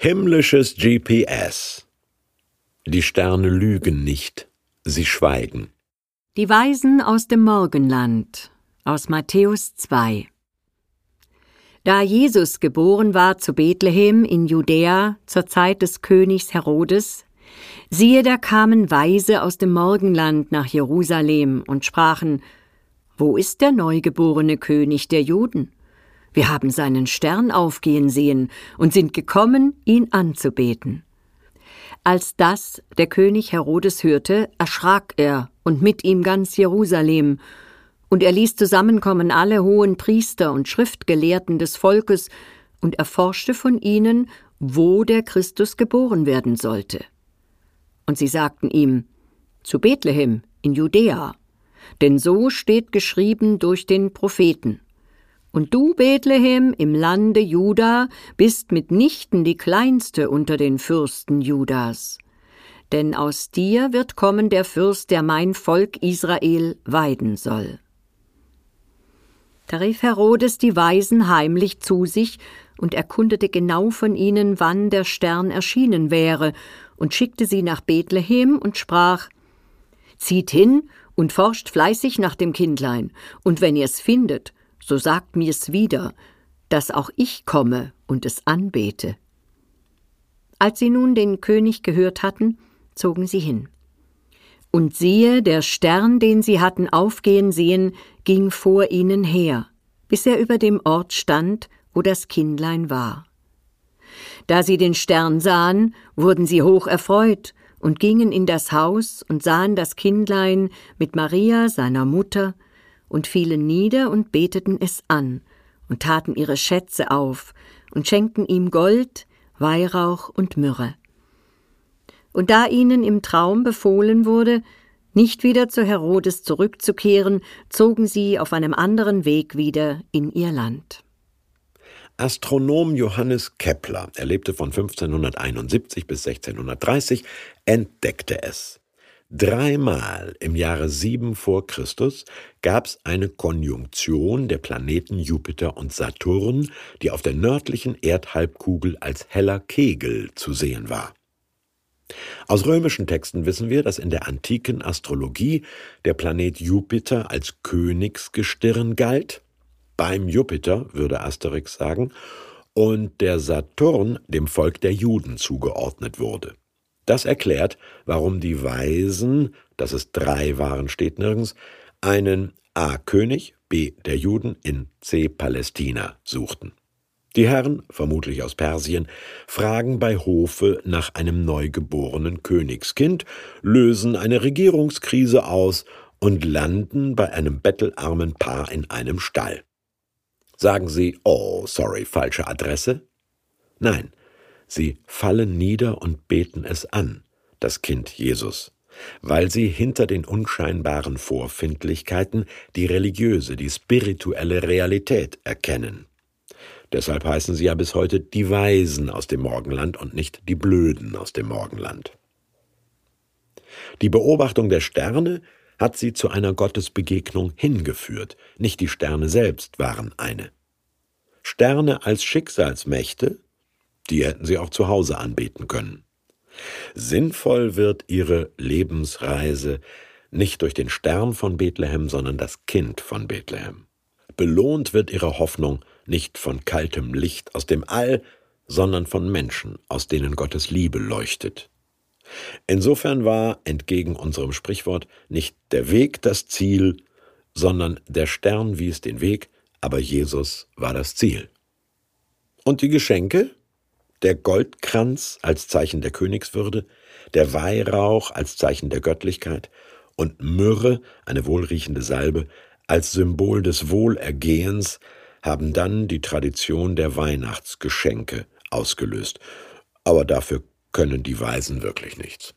Himmlisches GPS. Die Sterne lügen nicht, sie schweigen. Die Weisen aus dem Morgenland aus Matthäus 2 Da Jesus geboren war zu Bethlehem in Judäa zur Zeit des Königs Herodes, siehe, da kamen Weise aus dem Morgenland nach Jerusalem und sprachen, Wo ist der neugeborene König der Juden? Wir haben seinen Stern aufgehen sehen und sind gekommen, ihn anzubeten. Als das der König Herodes hörte, erschrak er und mit ihm ganz Jerusalem, und er ließ zusammenkommen alle hohen Priester und Schriftgelehrten des Volkes und erforschte von ihnen, wo der Christus geboren werden sollte. Und sie sagten ihm, zu Bethlehem in Judäa, denn so steht geschrieben durch den Propheten. Und du, Bethlehem, im Lande Juda, bist mitnichten die kleinste unter den Fürsten Judas. Denn aus dir wird kommen der Fürst, der mein Volk Israel weiden soll. Da rief Herodes die Weisen heimlich zu sich und erkundete genau von ihnen, wann der Stern erschienen wäre, und schickte sie nach Bethlehem und sprach Zieht hin und forscht fleißig nach dem Kindlein, und wenn ihr's findet, so sagt mir's wieder, dass auch ich komme und es anbete. Als sie nun den König gehört hatten, zogen sie hin. Und siehe, der Stern, den sie hatten aufgehen sehen, ging vor ihnen her, bis er über dem Ort stand, wo das Kindlein war. Da sie den Stern sahen, wurden sie hoch erfreut und gingen in das Haus und sahen das Kindlein mit Maria, seiner Mutter, und fielen nieder und beteten es an und taten ihre Schätze auf und schenkten ihm Gold, Weihrauch und Myrrhe. Und da ihnen im Traum befohlen wurde, nicht wieder zu Herodes zurückzukehren, zogen sie auf einem anderen Weg wieder in ihr Land. Astronom Johannes Kepler, er lebte von 1571 bis 1630, entdeckte es. Dreimal im Jahre 7 vor Christus gab es eine Konjunktion der Planeten Jupiter und Saturn, die auf der nördlichen Erdhalbkugel als heller Kegel zu sehen war. Aus römischen Texten wissen wir, dass in der antiken Astrologie der Planet Jupiter als Königsgestirn galt, beim Jupiter würde Asterix sagen, und der Saturn dem Volk der Juden zugeordnet wurde. Das erklärt, warum die Weisen, dass es drei waren, steht nirgends, einen A. König, B. der Juden in C. Palästina suchten. Die Herren, vermutlich aus Persien, fragen bei Hofe nach einem neugeborenen Königskind, lösen eine Regierungskrise aus und landen bei einem bettelarmen Paar in einem Stall. Sagen sie, oh, sorry, falsche Adresse? Nein, Sie fallen nieder und beten es an, das Kind Jesus, weil sie hinter den unscheinbaren Vorfindlichkeiten die religiöse, die spirituelle Realität erkennen. Deshalb heißen sie ja bis heute die Weisen aus dem Morgenland und nicht die Blöden aus dem Morgenland. Die Beobachtung der Sterne hat sie zu einer Gottesbegegnung hingeführt, nicht die Sterne selbst waren eine. Sterne als Schicksalsmächte die hätten sie auch zu Hause anbeten können. Sinnvoll wird ihre Lebensreise nicht durch den Stern von Bethlehem, sondern das Kind von Bethlehem. Belohnt wird ihre Hoffnung nicht von kaltem Licht aus dem All, sondern von Menschen, aus denen Gottes Liebe leuchtet. Insofern war, entgegen unserem Sprichwort, nicht der Weg das Ziel, sondern der Stern wies den Weg, aber Jesus war das Ziel. Und die Geschenke? Der Goldkranz als Zeichen der Königswürde, der Weihrauch als Zeichen der Göttlichkeit und Myrrhe, eine wohlriechende Salbe, als Symbol des Wohlergehens, haben dann die Tradition der Weihnachtsgeschenke ausgelöst. Aber dafür können die Weisen wirklich nichts.